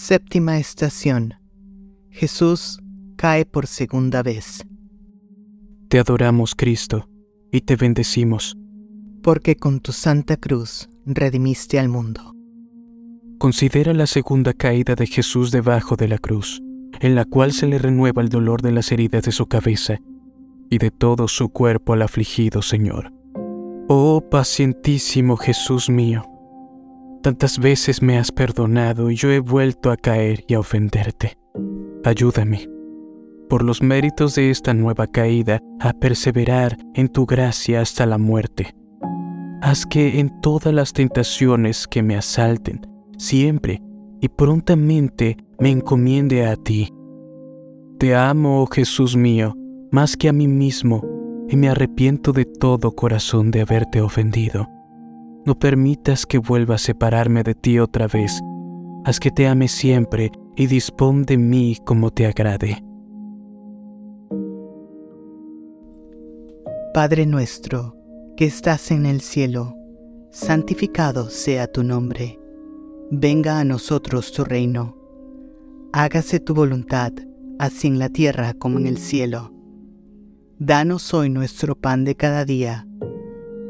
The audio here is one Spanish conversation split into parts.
Séptima estación. Jesús cae por segunda vez. Te adoramos, Cristo, y te bendecimos. Porque con tu santa cruz redimiste al mundo. Considera la segunda caída de Jesús debajo de la cruz, en la cual se le renueva el dolor de las heridas de su cabeza y de todo su cuerpo al afligido Señor. Oh pacientísimo Jesús mío, tantas veces me has perdonado y yo he vuelto a caer y a ofenderte. Ayúdame, por los méritos de esta nueva caída, a perseverar en tu gracia hasta la muerte. Haz que en todas las tentaciones que me asalten, siempre y prontamente me encomiende a ti. Te amo, oh Jesús mío, más que a mí mismo, y me arrepiento de todo corazón de haberte ofendido. No permitas que vuelva a separarme de ti otra vez. Haz que te ame siempre y dispón de mí como te agrade. Padre nuestro, que estás en el cielo, santificado sea tu nombre. Venga a nosotros tu reino. Hágase tu voluntad, así en la tierra como en el cielo. Danos hoy nuestro pan de cada día.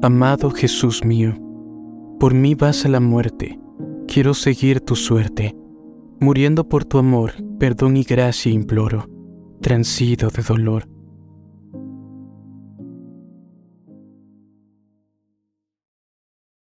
Amado Jesús mío, por mí vas a la muerte, quiero seguir tu suerte. Muriendo por tu amor, perdón y gracia imploro, transido de dolor